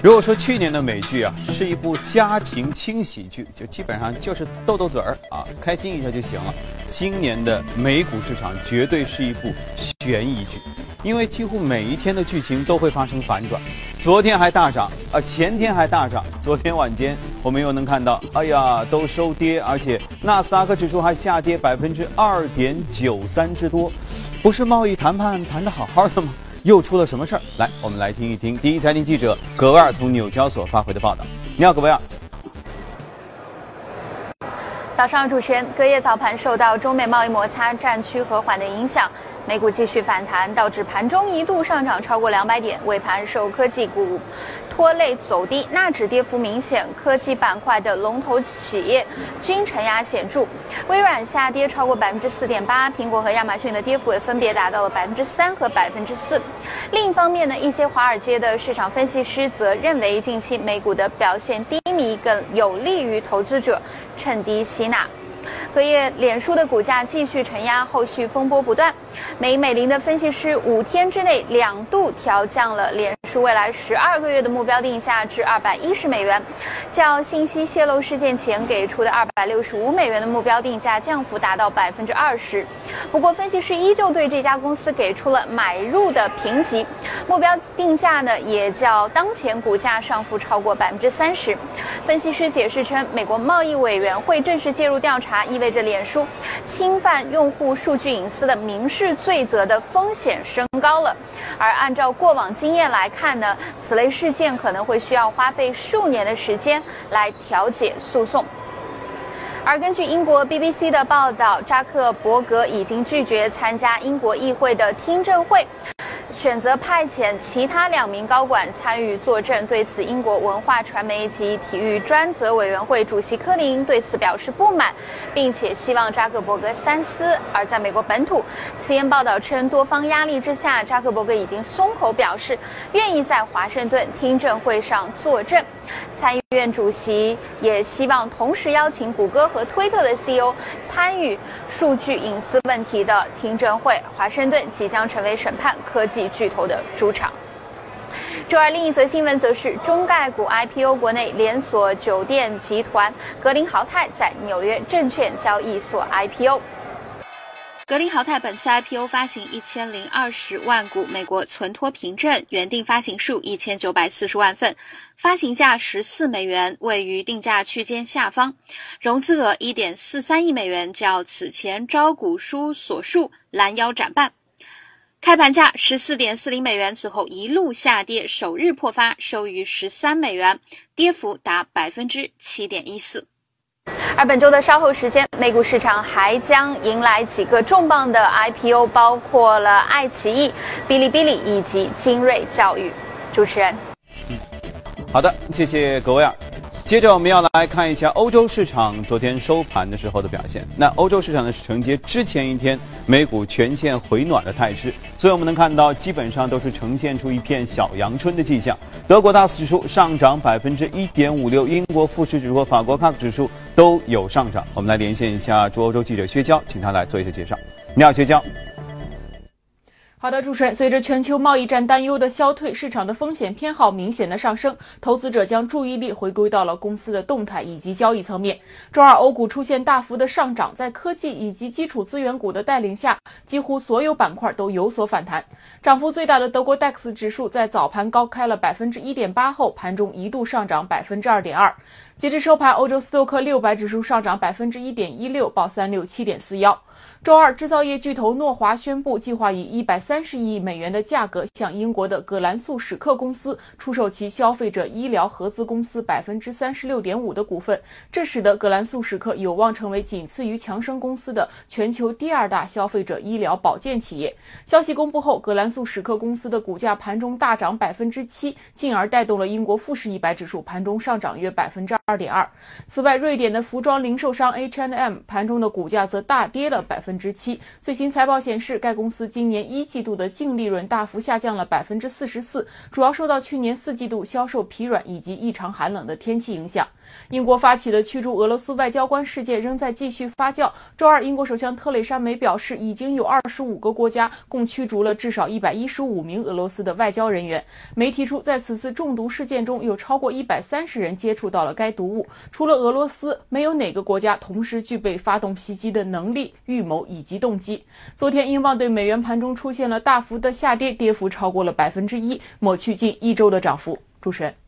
如果说去年的美剧啊是一部家庭轻喜剧，就基本上就是斗斗嘴儿啊，开心一下就行了。今年的美股市场绝对是一部悬疑剧，因为几乎每一天的剧情都会发生反转。昨天还大涨啊，前天还大涨，昨天晚间我们又能看到，哎呀，都收跌，而且纳斯达克指数还下跌百分之二点九三之多，不是贸易谈判谈得好好的吗？又出了什么事儿？来，我们来听一听第一财经记者葛维尔从纽交所发回的报道。你好，葛维尔。早上，主持人，隔夜早盘受到中美贸易摩擦战区和缓的影响，美股继续反弹，导致盘中一度上涨超过两百点，尾盘受科技股。拖累走低，纳指跌幅明显，科技板块的龙头企业均承压显著。微软下跌超过百分之四点八，苹果和亚马逊的跌幅也分别达到了百分之三和百分之四。另一方面呢，一些华尔街的市场分析师则认为，近期美股的表现低迷更有利于投资者趁低吸纳。隔夜，脸书的股价继续承压，后续风波不断。美美林的分析师五天之内两度调降了脸书未来十二个月的目标定价至二百一十美元，较信息泄露事件前给出的二百六十五美元的目标定价降幅达到百分之二十。不过，分析师依旧对这家公司给出了买入的评级，目标定价呢也较当前股价上浮超过百分之三十。分析师解释称，美国贸易委员会正式介入调查，意味着脸书侵犯用户数据隐私的民事罪责的风险升高了。而按照过往经验来看呢，此类事件可能会需要花费数年的时间来调解诉讼。而根据英国 BBC 的报道，扎克伯格已经拒绝参加英国议会的听证会。选择派遣其他两名高管参与作证。对此，英国文化传媒及体育专责委员会主席科林对此表示不满，并且希望扎克伯格三思。而在美国本土，CN 报道称，多方压力之下，扎克伯格已经松口表示愿意在华盛顿听证会上作证。参议院主席也希望同时邀请谷歌和推特的 CEO 参与数据隐私问题的听证会。华盛顿即将成为审判科技巨头的主场。周二，另一则新闻则是中概股 IPO，国内连锁酒店集团格林豪泰在纽约证券交易所 IPO。格林豪泰本次 IPO 发行一千零二十万股美国存托凭证，原定发行数一千九百四十万份，发行价十四美元，位于定价区间下方，融资额一点四三亿美元，较此前招股书所述拦腰斩半。开盘价十四点四零美元，此后一路下跌，首日破发，收于十三美元，跌幅达百分之七点一四。而本周的稍后时间，美股市场还将迎来几个重磅的 IPO，包括了爱奇艺、哔哩哔哩以及精锐教育。主持人，好的，谢谢各位啊。接着我们要来看一下欧洲市场昨天收盘的时候的表现。那欧洲市场呢是承接之前一天美股全线回暖的态势，所以我们能看到基本上都是呈现出一片小阳春的迹象。德国 DAX 指数上涨百分之一点五六，英国富时指数和法国 CAC 指数都有上涨。我们来连线一下驻欧洲记者薛娇，请他来做一下介绍。你好，薛娇。好的，主持人，随着全球贸易战担忧的消退，市场的风险偏好明显的上升，投资者将注意力回归到了公司的动态以及交易层面。周二，欧股出现大幅的上涨，在科技以及基础资源股的带领下，几乎所有板块都有所反弹。涨幅最大的德国 DAX 指数在早盘高开了百分之一点八后，盘中一度上涨百分之二点二。截至收盘，欧洲斯托克六百指数上涨百分之一点一六，报三六七点四幺。周二，制造业巨头诺华宣布，计划以一百三十亿美元的价格向英国的葛兰素史克公司出售其消费者医疗合资公司百分之三十六点五的股份，这使得葛兰素史克有望成为仅次于强生公司的全球第二大消费者医疗保健企业。消息公布后，葛兰素史克公司的股价盘中大涨百分之七，进而带动了英国富时一百指数盘中上涨约百分之二二点二。此外，瑞典的服装零售商 H&M 盘中的股价则大跌了百分。之七。最新财报显示，该公司今年一季度的净利润大幅下降了百分之四十四，主要受到去年四季度销售疲软以及异常寒冷的天气影响。英国发起的驱逐俄罗斯外交官事件仍在继续发酵。周二，英国首相特蕾莎梅表示，已经有二十五个国家共驱逐了至少一百一十五名俄罗斯的外交人员。梅提出，在此次中毒事件中有超过一百三十人接触到了该毒物。除了俄罗斯，没有哪个国家同时具备发动袭击的能力、预谋以及动机。昨天，英镑对美元盘中出现了大幅的下跌，跌幅超过了百分之一，抹去近一周的涨幅。主持人。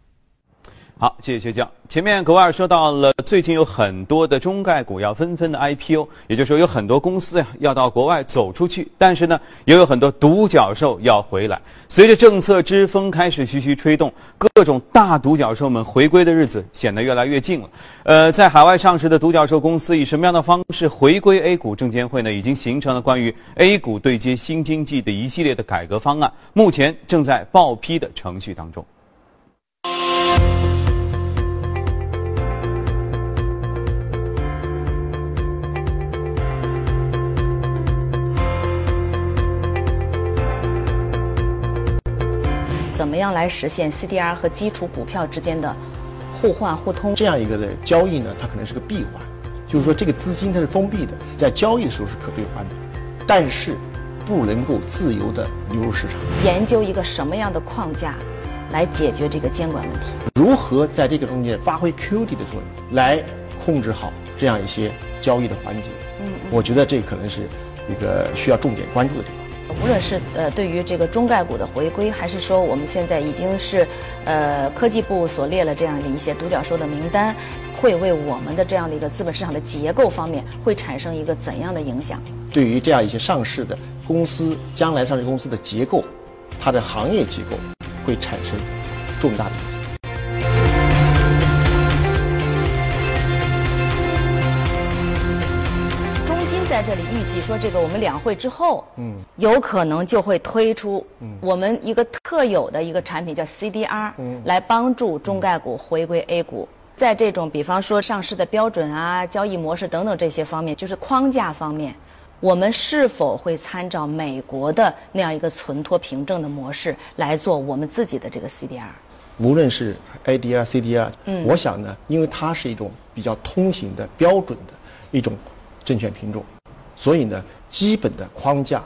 好，谢谢薛江。前面格瓦尔说到了，最近有很多的中概股要纷纷的 IPO，也就是说有很多公司呀要到国外走出去，但是呢，也有很多独角兽要回来。随着政策之风开始徐徐吹动，各种大独角兽们回归的日子显得越来越近了。呃，在海外上市的独角兽公司以什么样的方式回归 A 股？证监会呢已经形成了关于 A 股对接新经济的一系列的改革方案，目前正在报批的程序当中。样来实现 CDR 和基础股票之间的互换互通？这样一个的交易呢，它可能是个闭环，就是说这个资金它是封闭的，在交易的时候是可兑换的，但是不能够自由的流入市场。研究一个什么样的框架来解决这个监管问题？如何在这个中间发挥 QD 的作用，来控制好这样一些交易的环节？嗯，我觉得这可能是一个需要重点关注的地方。无论是呃对于这个中概股的回归，还是说我们现在已经是，呃科技部所列了这样的一些独角兽的名单，会为我们的这样的一个资本市场的结构方面会产生一个怎样的影响？对于这样一些上市的公司，将来上市公司的结构，它的行业结构会产生重大的。这里预计说，这个我们两会之后，嗯，有可能就会推出我们一个特有的一个产品，叫 CDR，嗯，来帮助中概股回归 A 股。在这种比方说上市的标准啊、交易模式等等这些方面，就是框架方面，我们是否会参照美国的那样一个存托凭证的模式来做我们自己的这个 CDR？无论是 ADR、CDR，嗯，我想呢，因为它是一种比较通行的标准的一种证券品种。所以呢，基本的框架、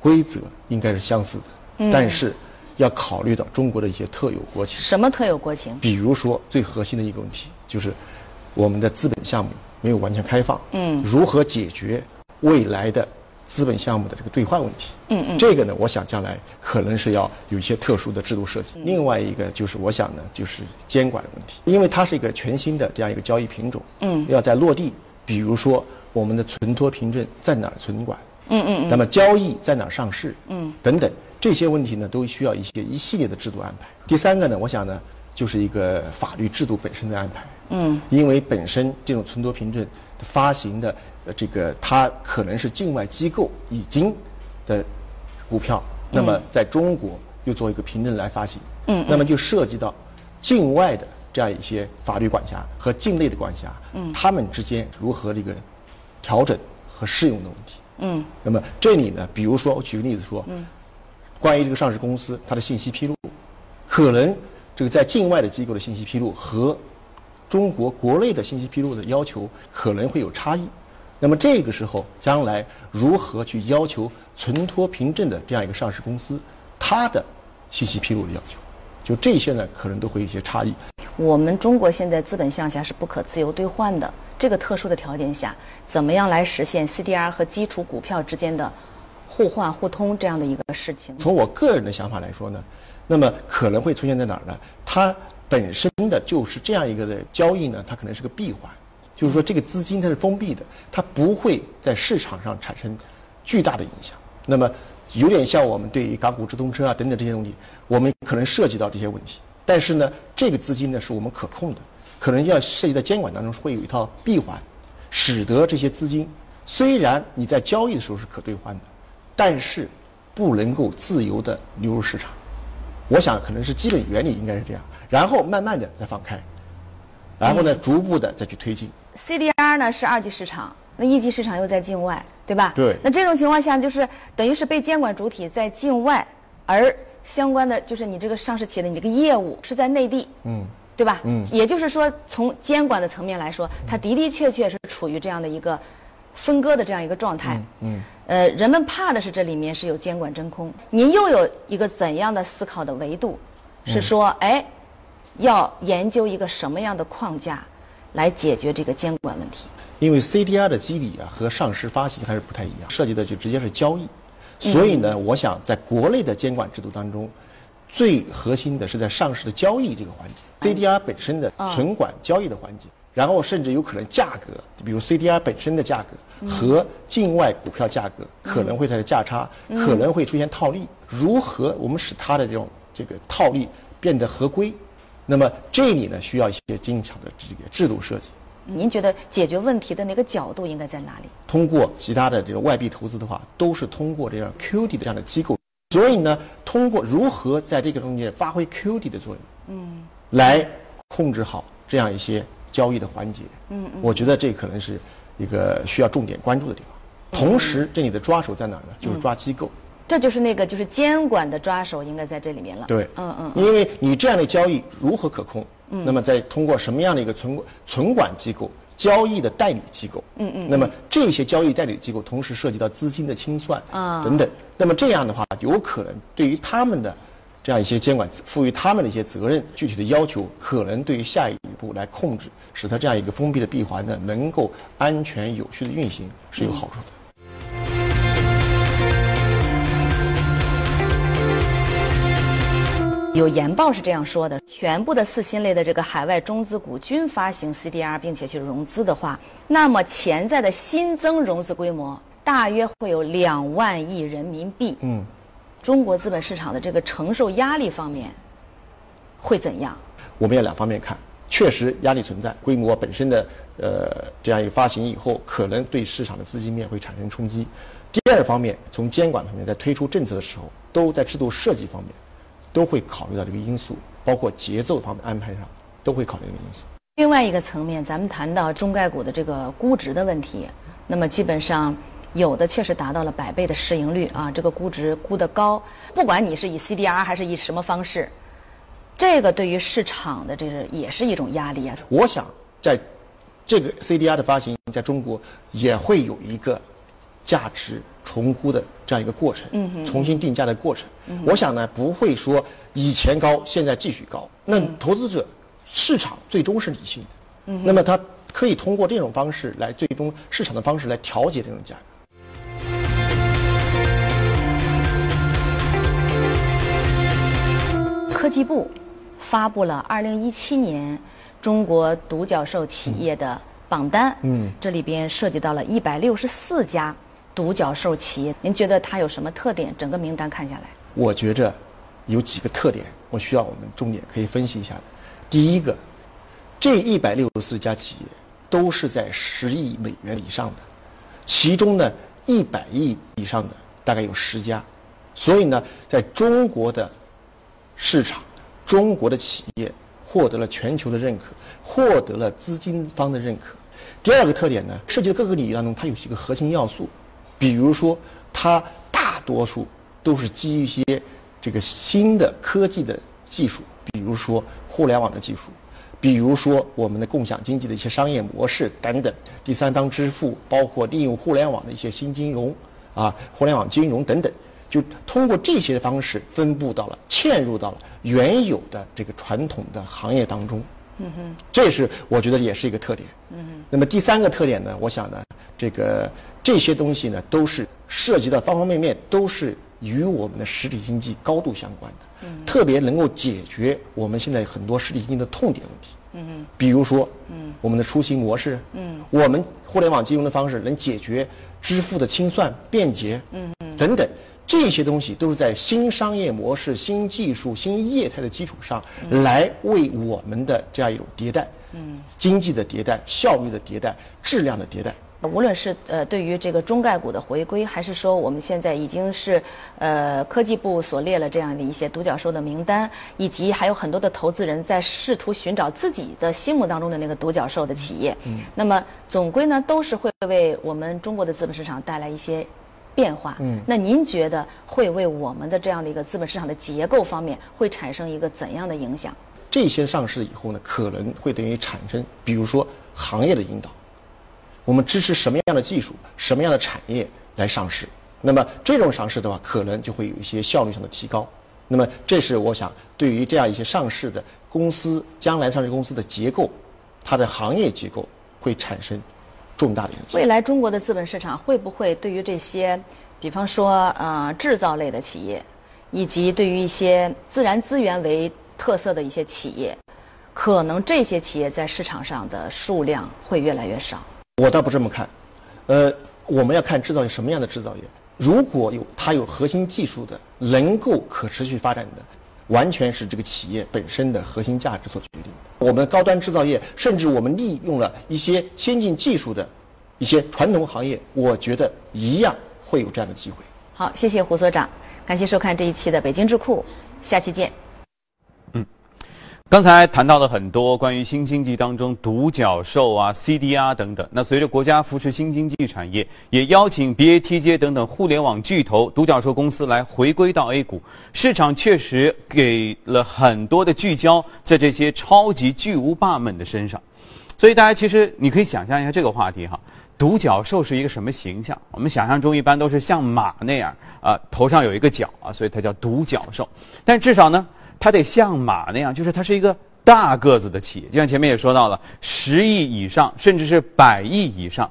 规则应该是相似的，但是要考虑到中国的一些特有国情。什么特有国情？比如说，最核心的一个问题就是我们的资本项目没有完全开放。嗯。如何解决未来的资本项目的这个兑换问题？嗯嗯。这个呢，我想将来可能是要有一些特殊的制度设计。另外一个就是，我想呢，就是监管的问题，因为它是一个全新的这样一个交易品种。嗯。要在落地，比如说。我们的存托凭证在哪儿存管？嗯嗯嗯。那么交易在哪儿上市？嗯，等等这些问题呢，都需要一些一系列的制度安排。第三个呢，我想呢，就是一个法律制度本身的安排。嗯。因为本身这种存托凭证发行的呃这个，它可能是境外机构已经的股票，那么在中国又做一个凭证来发行。嗯。那么就涉及到境外的这样一些法律管辖和境内的管辖。嗯。他们之间如何这个？调整和适用的问题。嗯，那么这里呢，比如说我举个例子说，嗯，关于这个上市公司它的信息披露，可能这个在境外的机构的信息披露和中国国内的信息披露的要求可能会有差异。那么这个时候，将来如何去要求存托凭证的这样一个上市公司，它的信息披露的要求，就这些呢，可能都会有一些差异。我们中国现在资本项下是不可自由兑换的。这个特殊的条件下，怎么样来实现 CDR 和基础股票之间的互换互通这样的一个事情？从我个人的想法来说呢，那么可能会出现在哪儿呢？它本身的就是这样一个的交易呢，它可能是个闭环，就是说这个资金它是封闭的，它不会在市场上产生巨大的影响。那么有点像我们对于港股直通车啊等等这些东西，我们可能涉及到这些问题，但是呢，这个资金呢是我们可控的。可能要涉及到监管当中会有一套闭环，使得这些资金虽然你在交易的时候是可兑换的，但是不能够自由的流入市场。我想可能是基本原理应该是这样，然后慢慢的再放开，然后呢逐步的再去推进。CDR 呢是二级市场，那一级市场又在境外，对吧？对。那这种情况下，就是等于是被监管主体在境外，而相关的就是你这个上市企业的你这个业务是在内地，嗯，对吧？嗯。也就是说，从监管的层面来说，它的的确确是处于这样的一个分割的这样一个状态。嗯。呃，人们怕的是这里面是有监管真空。您又有一个怎样的思考的维度？是说，哎，要研究一个什么样的框架来解决这个监管问题？因为 CDR 的机理啊和上市发行还是不太一样，涉及的就直接是交易，所以呢，我想在国内的监管制度当中，最核心的是在上市的交易这个环节，CDR 本身的存管交易的环节，然后甚至有可能价格，比如 CDR 本身的价格和境外股票价格可能会产生价差，可能会出现套利，如何我们使它的这种这个套利变得合规？那么这里呢，需要一些精巧的这个制度设计。您觉得解决问题的那个角度应该在哪里？通过其他的这个外币投资的话，都是通过这样 QD 的这样的机构。所以呢，通过如何在这个中间发挥 QD 的作用，嗯，来控制好这样一些交易的环节，嗯嗯，我觉得这可能是一个需要重点关注的地方。同时，这里的抓手在哪儿呢？就是抓机构。这就是那个就是监管的抓手应该在这里面了。对，嗯嗯，因为你这样的交易如何可控？嗯那么再通过什么样的一个存存管机构、交易的代理机构，嗯嗯，那么这些交易代理机构同时涉及到资金的清算啊。等等，那么这样的话，有可能对于他们的这样一些监管赋予他们的一些责任，具体的要求，可能对于下一步来控制，使它这样一个封闭的闭环呢，能够安全有序的运行是有好处的。有研报是这样说的：全部的四新类的这个海外中资股均发行 CDR，并且去融资的话，那么潜在的新增融资规模大约会有两万亿人民币。嗯，中国资本市场的这个承受压力方面会怎样？我们要两方面看，确实压力存在，规模本身的呃这样一个发行以后，可能对市场的资金面会产生冲击。第二方面，从监管方面，在推出政策的时候，都在制度设计方面。都会考虑到这个因素，包括节奏方面安排上都会考虑这个因素。另外一个层面，咱们谈到中概股的这个估值的问题，那么基本上有的确实达到了百倍的市盈率啊，这个估值估得高。不管你是以 CDR 还是以什么方式，这个对于市场的这是也是一种压力啊。我想在这个 CDR 的发行在中国也会有一个价值。重估的这样一个过程，嗯重新定价的过程，我想呢不会说以前高现在继续高。那投资者市场最终是理性的，那么他可以通过这种方式来最终市场的方式来调节这种价格。科技部发布了二零一七年中国独角兽企业的榜单，嗯，这里边涉及到了一百六十四家。独角兽企业，您觉得它有什么特点？整个名单看下来，我觉着有几个特点，我需要我们重点可以分析一下的。第一个，这一百六十四家企业都是在十亿美元以上的，其中呢一百亿以上的大概有十家，所以呢，在中国的市场，中国的企业获得了全球的认可，获得了资金方的认可。第二个特点呢，涉及的各个领域当中，它有几个核心要素。比如说，它大多数都是基于一些这个新的科技的技术，比如说互联网的技术，比如说我们的共享经济的一些商业模式等等，第三方支付，包括利用互联网的一些新金融，啊，互联网金融等等，就通过这些方式分布到了、嵌入到了原有的这个传统的行业当中。嗯哼，这是我觉得也是一个特点。嗯哼，那么第三个特点呢，我想呢，这个。这些东西呢，都是涉及到方方面面，都是与我们的实体经济高度相关的。嗯，特别能够解决我们现在很多实体经济的痛点问题。嗯比如说，嗯，我们的出行模式，嗯，我们互联网金融的方式能解决支付的清算便捷，嗯嗯，等等，这些东西都是在新商业模式、新技术、新业态的基础上来为我们的这样一种迭代，嗯，经济的迭代、效率的迭代、质量的迭代。无论是呃对于这个中概股的回归，还是说我们现在已经是呃科技部所列了这样的一些独角兽的名单，以及还有很多的投资人在试图寻找自己的心目当中的那个独角兽的企业。嗯。那么总归呢，都是会为我们中国的资本市场带来一些变化。嗯。那您觉得会为我们的这样的一个资本市场的结构方面会产生一个怎样的影响？这些上市以后呢，可能会等于产生，比如说行业的引导。我们支持什么样的技术、什么样的产业来上市？那么这种上市的话，可能就会有一些效率上的提高。那么这是我想对于这样一些上市的公司，将来上市公司的结构，它的行业结构会产生重大的影响。未来中国的资本市场会不会对于这些，比方说呃制造类的企业，以及对于一些自然资源为特色的一些企业，可能这些企业在市场上的数量会越来越少？我倒不这么看，呃，我们要看制造业什么样的制造业。如果有它有核心技术的，能够可持续发展的，完全是这个企业本身的核心价值所决定的。我们高端制造业，甚至我们利用了一些先进技术的一些传统行业，我觉得一样会有这样的机会。好，谢谢胡所长，感谢收看这一期的北京智库，下期见。刚才谈到了很多关于新经济当中独角兽啊、CDR 等等。那随着国家扶持新经济产业，也邀请 BATJ 等等互联网巨头、独角兽公司来回归到 A 股，市场确实给了很多的聚焦在这些超级巨无霸们的身上。所以大家其实你可以想象一下这个话题哈，独角兽是一个什么形象？我们想象中一般都是像马那样啊，头上有一个角啊，所以它叫独角兽。但至少呢。它得像马那样，就是它是一个大个子的企业，就像前面也说到了，十亿以上，甚至是百亿以上。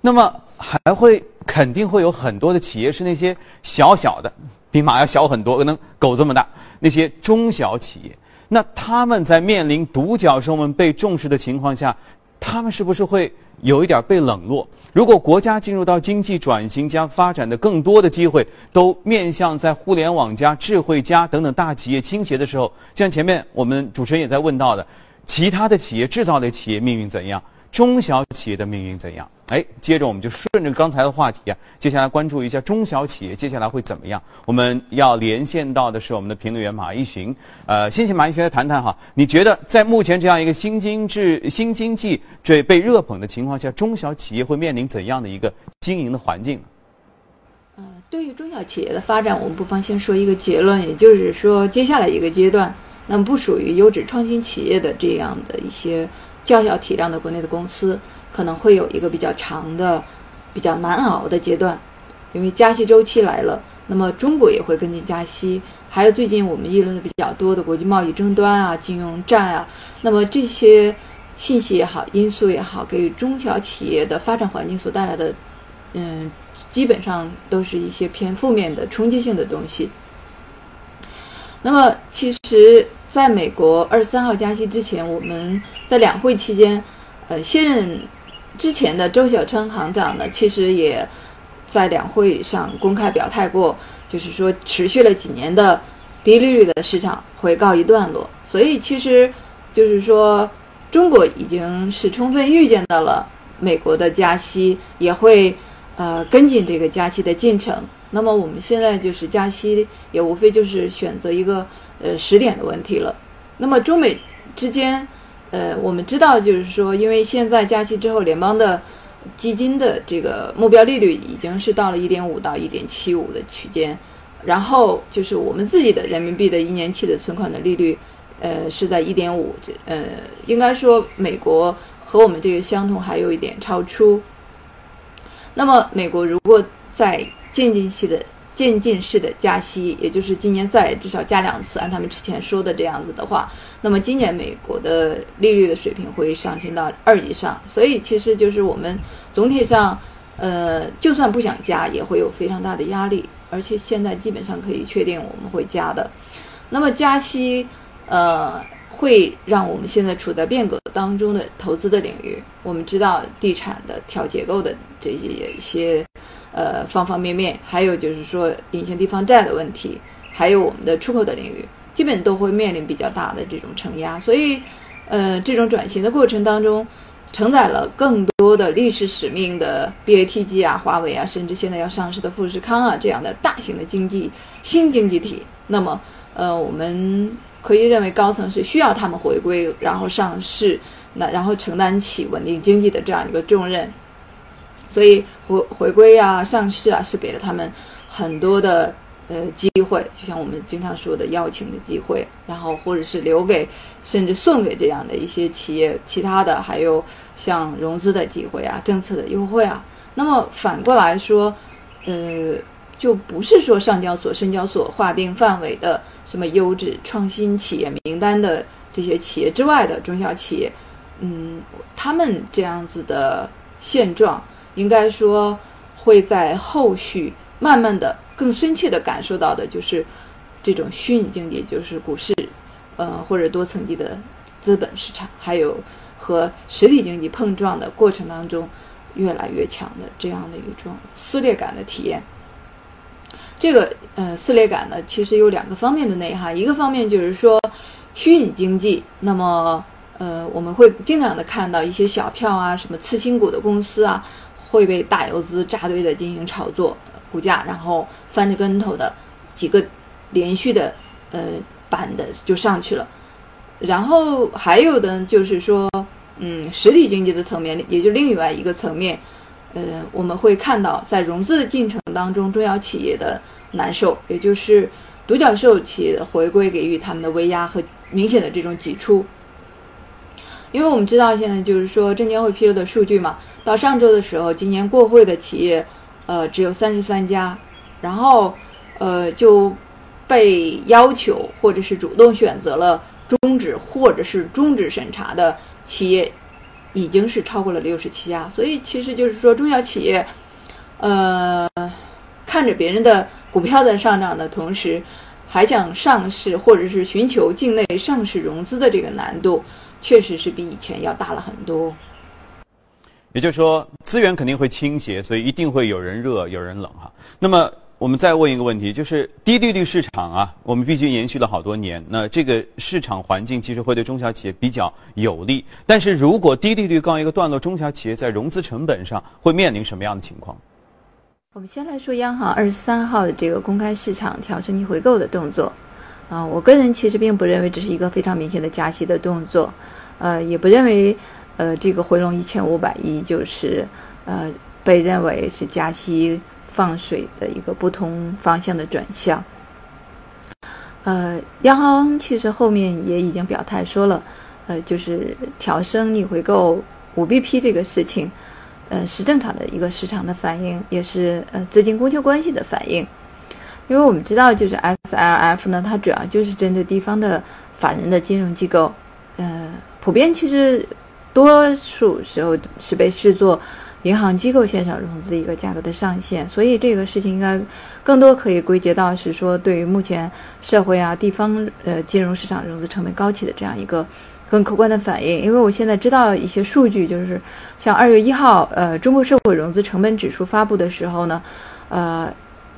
那么还会肯定会有很多的企业是那些小小的，比马要小很多，可能狗这么大，那些中小企业。那他们在面临独角兽们被重视的情况下，他们是不是会？有一点被冷落。如果国家进入到经济转型加发展的更多的机会，都面向在互联网加、智慧加等等大企业倾斜的时候，像前面我们主持人也在问到的，其他的企业、制造类企业命运怎样？中小企业的命运怎样？哎，接着我们就顺着刚才的话题啊，接下来关注一下中小企业接下来会怎么样？我们要连线到的是我们的评论员马一寻，呃，先请马一寻来谈谈哈，你觉得在目前这样一个新经济、新经济这被热捧的情况下，中小企业会面临怎样的一个经营的环境？呃，对于中小企业的发展，我们不妨先说一个结论，也就是说，接下来一个阶段，那么不属于优质创新企业的这样的一些。较小体量的国内的公司可能会有一个比较长的、比较难熬的阶段，因为加息周期来了，那么中国也会跟进加息，还有最近我们议论的比较多的国际贸易争端啊、金融战啊，那么这些信息也好、因素也好，给予中小企业的发展环境所带来的，嗯，基本上都是一些偏负面的冲击性的东西。那么其实。在美国二十三号加息之前，我们在两会期间，呃，现任之前的周小川行长呢，其实也在两会上公开表态过，就是说持续了几年的低利率的市场会告一段落。所以其实就是说，中国已经是充分预见到了美国的加息，也会呃跟进这个加息的进程。那么我们现在就是加息，也无非就是选择一个。呃，时点的问题了。那么中美之间，呃，我们知道就是说，因为现在加息之后，联邦的基金的这个目标利率已经是到了一点五到一点七五的区间，然后就是我们自己的人民币的一年期的存款的利率，呃，是在一点五，这呃，应该说美国和我们这个相同，还有一点超出。那么美国如果在渐进期的渐进式的加息，也就是今年再至少加两次，按他们之前说的这样子的话，那么今年美国的利率的水平会上行到二以上。所以其实就是我们总体上，呃，就算不想加，也会有非常大的压力。而且现在基本上可以确定我们会加的。那么加息，呃，会让我们现在处在变革当中的投资的领域。我们知道地产的调结构的这些一些。呃，方方面面，还有就是说隐形地方债的问题，还有我们的出口的领域，基本都会面临比较大的这种承压。所以，呃，这种转型的过程当中，承载了更多的历史使命的 BATG 啊、华为啊，甚至现在要上市的富士康啊这样的大型的经济新经济体，那么呃，我们可以认为高层是需要他们回归，然后上市，那然后承担起稳定经济的这样一个重任。所以回回归啊、上市啊，是给了他们很多的呃机会，就像我们经常说的邀请的机会，然后或者是留给甚至送给这样的一些企业，其他的还有像融资的机会啊、政策的优惠啊。那么反过来说，呃，就不是说上交所、深交所划定范围的什么优质创新企业名单的这些企业之外的中小企业，嗯，他们这样子的现状。应该说会在后续慢慢的更深切的感受到的，就是这种虚拟经济，就是股市，呃或者多层级的资本市场，还有和实体经济碰撞的过程当中越来越强的这样的一种撕裂感的体验。这个呃撕裂感呢，其实有两个方面的内涵，一个方面就是说虚拟经济，那么呃我们会经常的看到一些小票啊，什么次新股的公司啊。会被大游资扎堆的进行炒作，股价然后翻着跟头的几个连续的呃板的就上去了，然后还有的就是说，嗯，实体经济的层面，也就另外一个层面，呃，我们会看到在融资的进程当中，中小企业的难受，也就是独角兽企业回归给予他们的威压和明显的这种挤出，因为我们知道现在就是说证监会披露的数据嘛。到上周的时候，今年过会的企业，呃，只有三十三家，然后，呃，就被要求或者是主动选择了终止或者是终止审查的企业，已经是超过了六十七家。所以，其实就是说，中小企业，呃，看着别人的股票在上涨的同时，还想上市或者是寻求境内上市融资的这个难度，确实是比以前要大了很多。也就是说，资源肯定会倾斜，所以一定会有人热，有人冷哈。那么，我们再问一个问题，就是低利率市场啊，我们毕竟延续了好多年，那这个市场环境其实会对中小企业比较有利。但是如果低利率告一个段落，中小企业在融资成本上会面临什么样的情况？我们先来说央行二十三号的这个公开市场调升逆回购的动作啊，我个人其实并不认为这是一个非常明显的加息的动作，呃，也不认为。呃，这个回笼一千五百亿就是呃被认为是加息放水的一个不同方向的转向。呃，央行其实后面也已经表态说了，呃，就是调升逆回购五 BP 这个事情，呃是正常的一个市场的反应，也是呃资金供求关系的反应。因为我们知道，就是 SLF 呢，它主要就是针对地方的法人的金融机构，呃，普遍其实。多数时候是被视作银行机构线上融资一个价格的上限，所以这个事情应该更多可以归结到是说对于目前社会啊地方呃金融市场融资成本高企的这样一个更客观的反应。因为我现在知道一些数据，就是像二月一号呃中国社会融资成本指数发布的时候呢，呃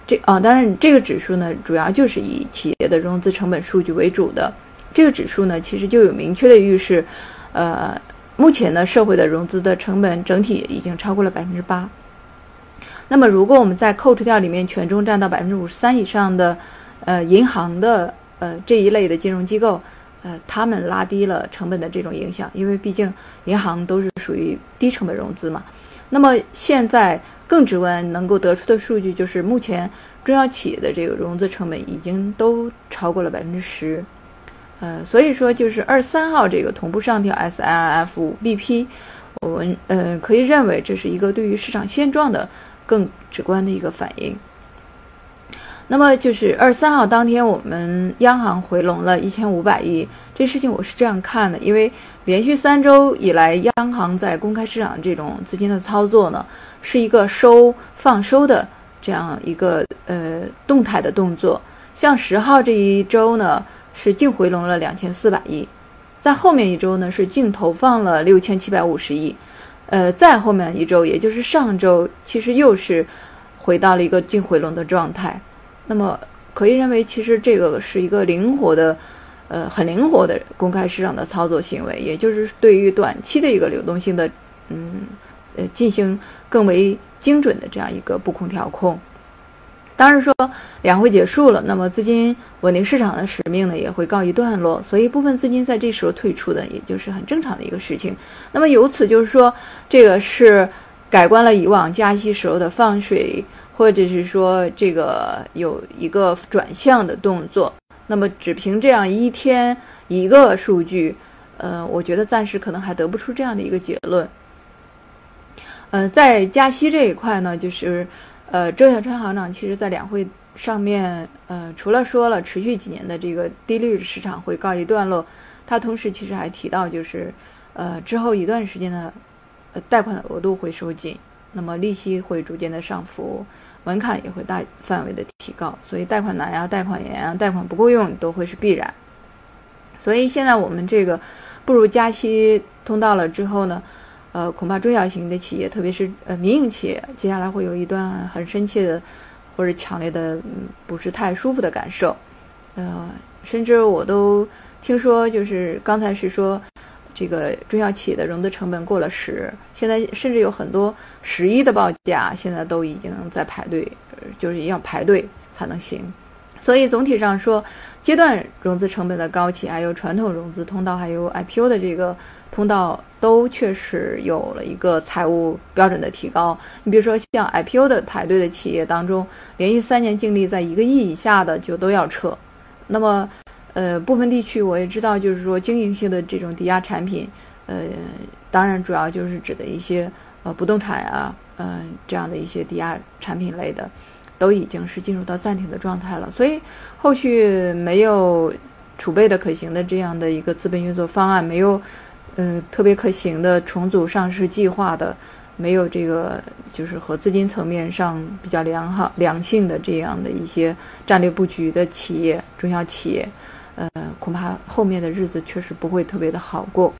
这啊当然这个指数呢主要就是以企业的融资成本数据为主的，这个指数呢其实就有明确的预示呃。目前呢，社会的融资的成本整体已经超过了百分之八。那么，如果我们在扣除掉里面权重占到百分之五十三以上的呃银行的呃这一类的金融机构，呃，他们拉低了成本的这种影响，因为毕竟银行都是属于低成本融资嘛。那么现在更直观能够得出的数据就是，目前中小企业的这个融资成本已经都超过了百分之十。呃，所以说就是二三号这个同步上调 S L F B P，我们呃可以认为这是一个对于市场现状的更直观的一个反应。那么就是二三号当天，我们央行回笼了一千五百亿，这事情我是这样看的，因为连续三周以来，央行在公开市场这种资金的操作呢，是一个收放收的这样一个呃动态的动作。像十号这一周呢。是净回笼了两千四百亿，在后面一周呢是净投放了六千七百五十亿，呃，再后面一周，也就是上周，其实又是回到了一个净回笼的状态。那么可以认为，其实这个是一个灵活的，呃，很灵活的公开市场的操作行为，也就是对于短期的一个流动性的，嗯，呃进行更为精准的这样一个布控调控。当然说两会结束了，那么资金稳定市场的使命呢也会告一段落，所以部分资金在这时候退出的，也就是很正常的一个事情。那么由此就是说，这个是改观了以往加息时候的放水，或者是说这个有一个转向的动作。那么只凭这样一天一个数据，呃，我觉得暂时可能还得不出这样的一个结论。呃，在加息这一块呢，就是。呃，周小川行长其实在两会上面，呃，除了说了持续几年的这个低利率市场会告一段落，他同时其实还提到，就是呃之后一段时间的贷款的额度会收紧，那么利息会逐渐的上浮，门槛也会大范围的提高，所以贷款难啊、贷款严啊、贷款不够用都会是必然。所以现在我们这个步入加息通道了之后呢？呃，恐怕中小型的企业，特别是呃民营企业，接下来会有一段很深切的或者强烈的嗯不是太舒服的感受。呃，甚至我都听说，就是刚才是说这个中小企业的融资成本过了十，现在甚至有很多十一的报价，现在都已经在排队，就是要排队才能行。所以总体上说，阶段融资成本的高企，还有传统融资通道，还有 IPO 的这个。通道都确实有了一个财务标准的提高。你比如说像 IPO 的排队的企业当中，连续三年净利在一个亿以下的就都要撤。那么，呃，部分地区我也知道，就是说经营性的这种抵押产品，呃，当然主要就是指的一些呃不动产啊，嗯，这样的一些抵押产品类的，都已经是进入到暂停的状态了。所以后续没有储备的可行的这样的一个资本运作方案，没有。嗯，特别可行的重组上市计划的，没有这个就是和资金层面上比较良好、良性的这样的一些战略布局的企业、中小企业，呃，恐怕后面的日子确实不会特别的好过。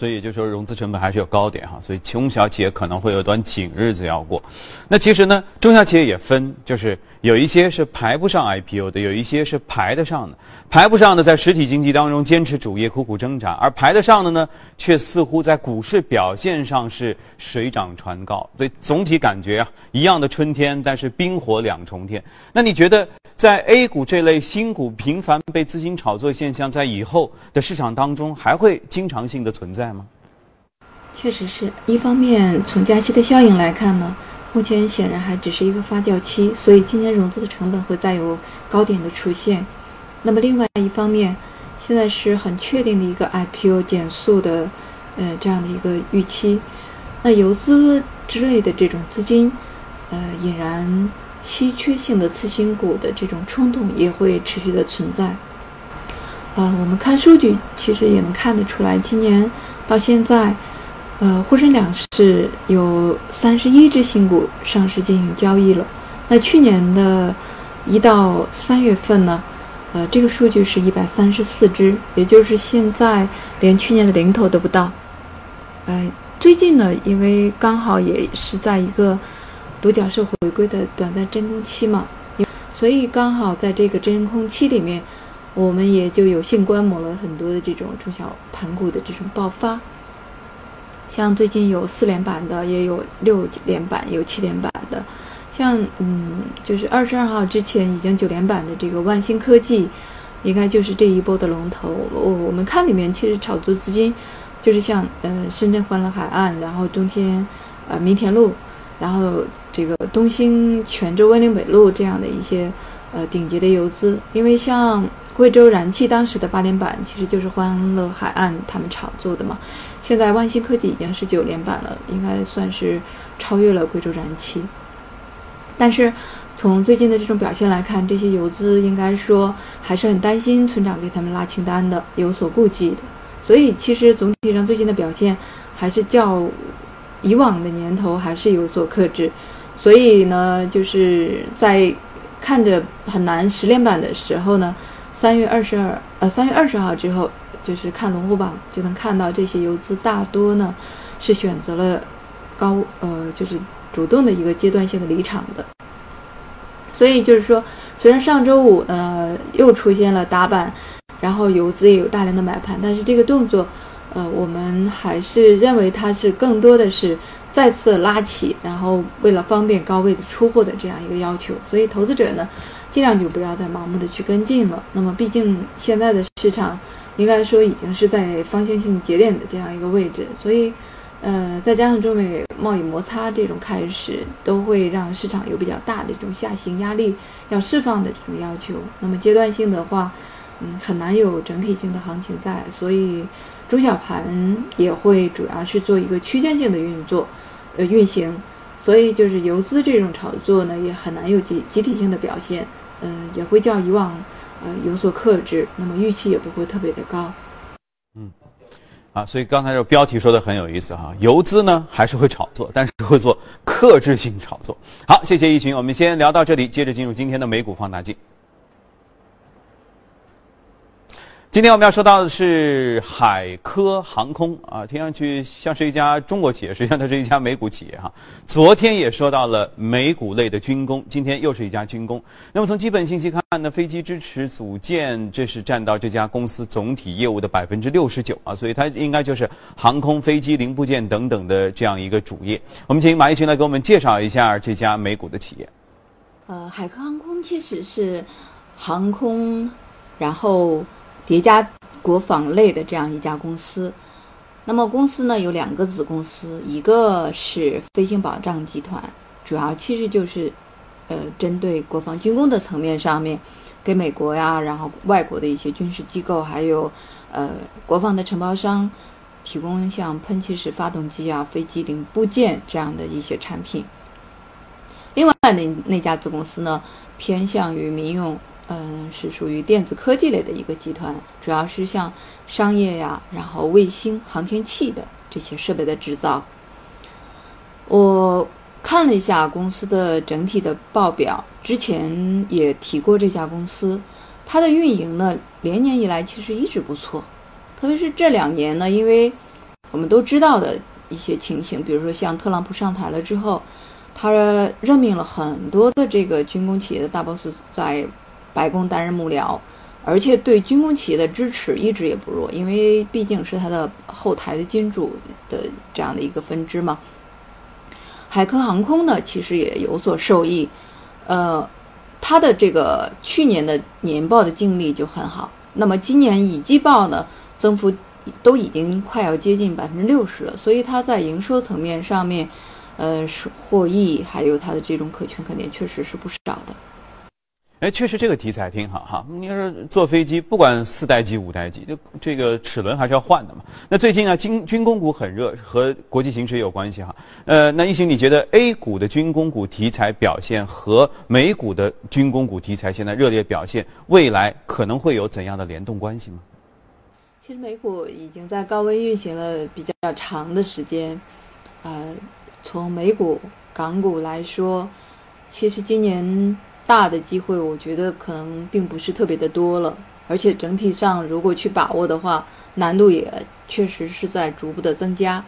所以就说融资成本还是有高点哈，所以中小企业可能会有段紧日子要过。那其实呢，中小企业也分，就是有一些是排不上 IPO 的，有一些是排得上的。排不上的在实体经济当中坚持主业苦苦挣扎，而排得上的呢，却似乎在股市表现上是水涨船高。所以总体感觉啊，一样的春天，但是冰火两重天。那你觉得？在 A 股这类新股频繁被资金炒作现象，在以后的市场当中还会经常性的存在吗？确实是一方面，从加息的效应来看呢，目前显然还只是一个发酵期，所以今年融资的成本会再有高点的出现。那么另外一方面，现在是很确定的一个 IPO 减速的呃这样的一个预期，那游资之类的这种资金呃引燃。稀缺性的次新股的这种冲动也会持续的存在。呃，我们看数据其实也能看得出来，今年到现在，呃，沪深两市有三十一只新股上市进行交易了。那去年的一到三月份呢，呃，这个数据是一百三十四只，也就是现在连去年的零头都不到。呃，最近呢，因为刚好也是在一个。独角兽回归的短暂真空期嘛，所以刚好在这个真空期里面，我们也就有幸观摩了很多的这种中小盘股的这种爆发。像最近有四连板的，也有六连板，有七连板的。像嗯，就是二十二号之前已经九连板的这个万兴科技，应该就是这一波的龙头。我我们看里面其实炒作资金就是像呃深圳欢乐海岸，然后中天呃民田路。然后这个东兴泉州温岭北路这样的一些呃顶级的游资，因为像贵州燃气当时的八连板其实就是欢乐海岸他们炒作的嘛，现在万兴科技已经是九连板了，应该算是超越了贵州燃气。但是从最近的这种表现来看，这些游资应该说还是很担心村长给他们拉清单的，有所顾忌的。所以其实总体上最近的表现还是较。以往的年头还是有所克制，所以呢，就是在看着很难十连板的时候呢，三月二十二呃三月二十号之后，就是看龙虎榜就能看到这些游资大多呢是选择了高呃就是主动的一个阶段性的离场的，所以就是说，虽然上周五呢又出现了打板，然后游资也有大量的买盘，但是这个动作。呃，我们还是认为它是更多的是再次拉起，然后为了方便高位的出货的这样一个要求，所以投资者呢，尽量就不要再盲目的去跟进了。那么，毕竟现在的市场应该说已经是在方向性节点的这样一个位置，所以，呃，再加上中美贸易摩擦这种开始，都会让市场有比较大的这种下行压力要释放的这种要求。那么阶段性的话，嗯，很难有整体性的行情在，所以。中小盘也会主要是做一个区间性的运作，呃运行，所以就是游资这种炒作呢，也很难有集集体性的表现，嗯，也会较以往呃有所克制，那么预期也不会特别的高。嗯，啊，所以刚才这标题说的很有意思哈，游资呢还是会炒作，但是会做克制性炒作。好，谢谢一群，我们先聊到这里，接着进入今天的美股放大镜。今天我们要说到的是海科航空啊，听上去像是一家中国企业，实际上它是一家美股企业哈。昨天也说到了美股类的军工，今天又是一家军工。那么从基本信息看呢，飞机支持组件这是占到这家公司总体业务的百分之六十九啊，所以它应该就是航空飞机零部件等等的这样一个主业。我们请马一群来给我们介绍一下这家美股的企业。呃，海科航空其实是航空，然后。叠加国防类的这样一家公司，那么公司呢有两个子公司，一个是飞行保障集团，主要其实就是呃针对国防军工的层面上面，给美国呀，然后外国的一些军事机构，还有呃国防的承包商提供像喷气式发动机啊、飞机零部件这样的一些产品。另外那那家子公司呢偏向于民用。嗯，是属于电子科技类的一个集团，主要是像商业呀，然后卫星、航天器的这些设备的制造。我看了一下公司的整体的报表，之前也提过这家公司，它的运营呢，连年以来其实一直不错，特别是这两年呢，因为我们都知道的一些情形，比如说像特朗普上台了之后，他任命了很多的这个军工企业的大 boss 在。白宫担任幕僚，而且对军工企业的支持一直也不弱，因为毕竟是他的后台的金主的这样的一个分支嘛。海科航空呢，其实也有所受益，呃，它的这个去年的年报的净利就很好，那么今年以季报呢，增幅都已经快要接近百分之六十了，所以它在营收层面上面，呃，是获益，还有它的这种可圈可点，确实是不少的。哎，确实这个题材挺好哈。你说坐飞机，不管四代机、五代机，就这个齿轮还是要换的嘛。那最近啊，军军工股很热，和国际形势也有关系哈。呃，那一行你觉得 A 股的军工股题材表现和美股的军工股题材现在热烈表现，未来可能会有怎样的联动关系吗？其实美股已经在高温运行了比较长的时间，呃，从美股、港股来说，其实今年。大的机会，我觉得可能并不是特别的多了，而且整体上如果去把握的话，难度也确实是在逐步的增加。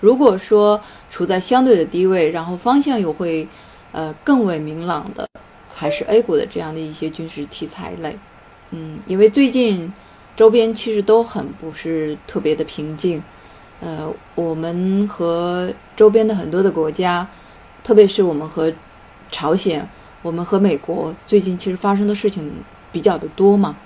如果说处在相对的低位，然后方向又会呃更为明朗的，还是 A 股的这样的一些军事题材类，嗯，因为最近周边其实都很不是特别的平静，呃，我们和周边的很多的国家，特别是我们和朝鲜。我们和美国最近其实发生的事情比较的多嘛，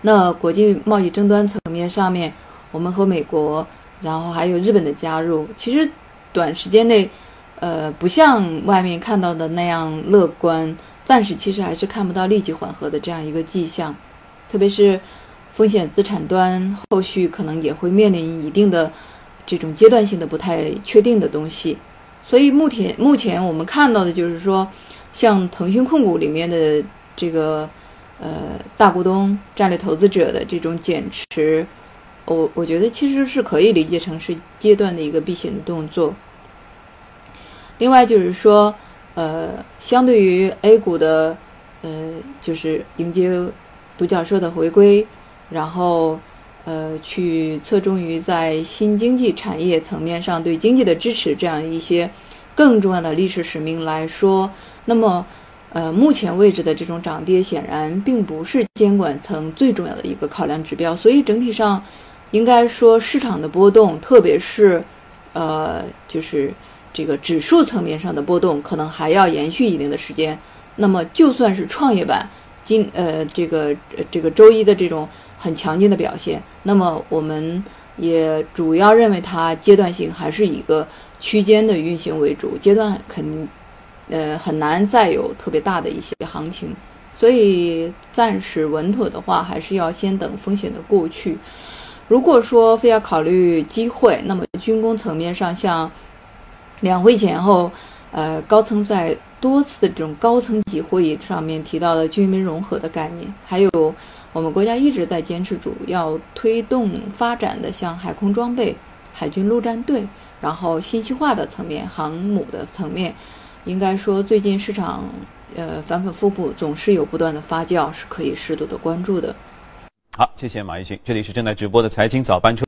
那国际贸易争端层面上面，我们和美国，然后还有日本的加入，其实短时间内，呃，不像外面看到的那样乐观，暂时其实还是看不到立即缓和的这样一个迹象，特别是风险资产端，后续可能也会面临一定的这种阶段性的不太确定的东西，所以目前目前我们看到的就是说。像腾讯控股里面的这个呃大股东、战略投资者的这种减持，我我觉得其实是可以理解成是阶段的一个避险的动作。另外就是说，呃，相对于 A 股的呃，就是迎接独角兽的回归，然后呃，去侧重于在新经济产业层面上对经济的支持这样一些更重要的历史使命来说。那么，呃，目前位置的这种涨跌显然并不是监管层最重要的一个考量指标，所以整体上，应该说市场的波动，特别是呃，就是这个指数层面上的波动，可能还要延续一定的时间。那么就算是创业板今呃这个这个周一的这种很强劲的表现，那么我们也主要认为它阶段性还是一个区间的运行为主，阶段肯呃很难再有特别大的一些行情。所以暂时稳妥的话，还是要先等风险的过去。如果说非要考虑机会，那么军工层面上，像两会前后，呃，高层在多次的这种高层级会议上面提到的军民融合的概念，还有我们国家一直在坚持主要推动发展的像海空装备、海军陆战队，然后信息化的层面、航母的层面，应该说最近市场。呃，反反复复总是有不断的发酵，是可以适度的关注的。好，谢谢马一迅，这里是正在直播的财经早班车。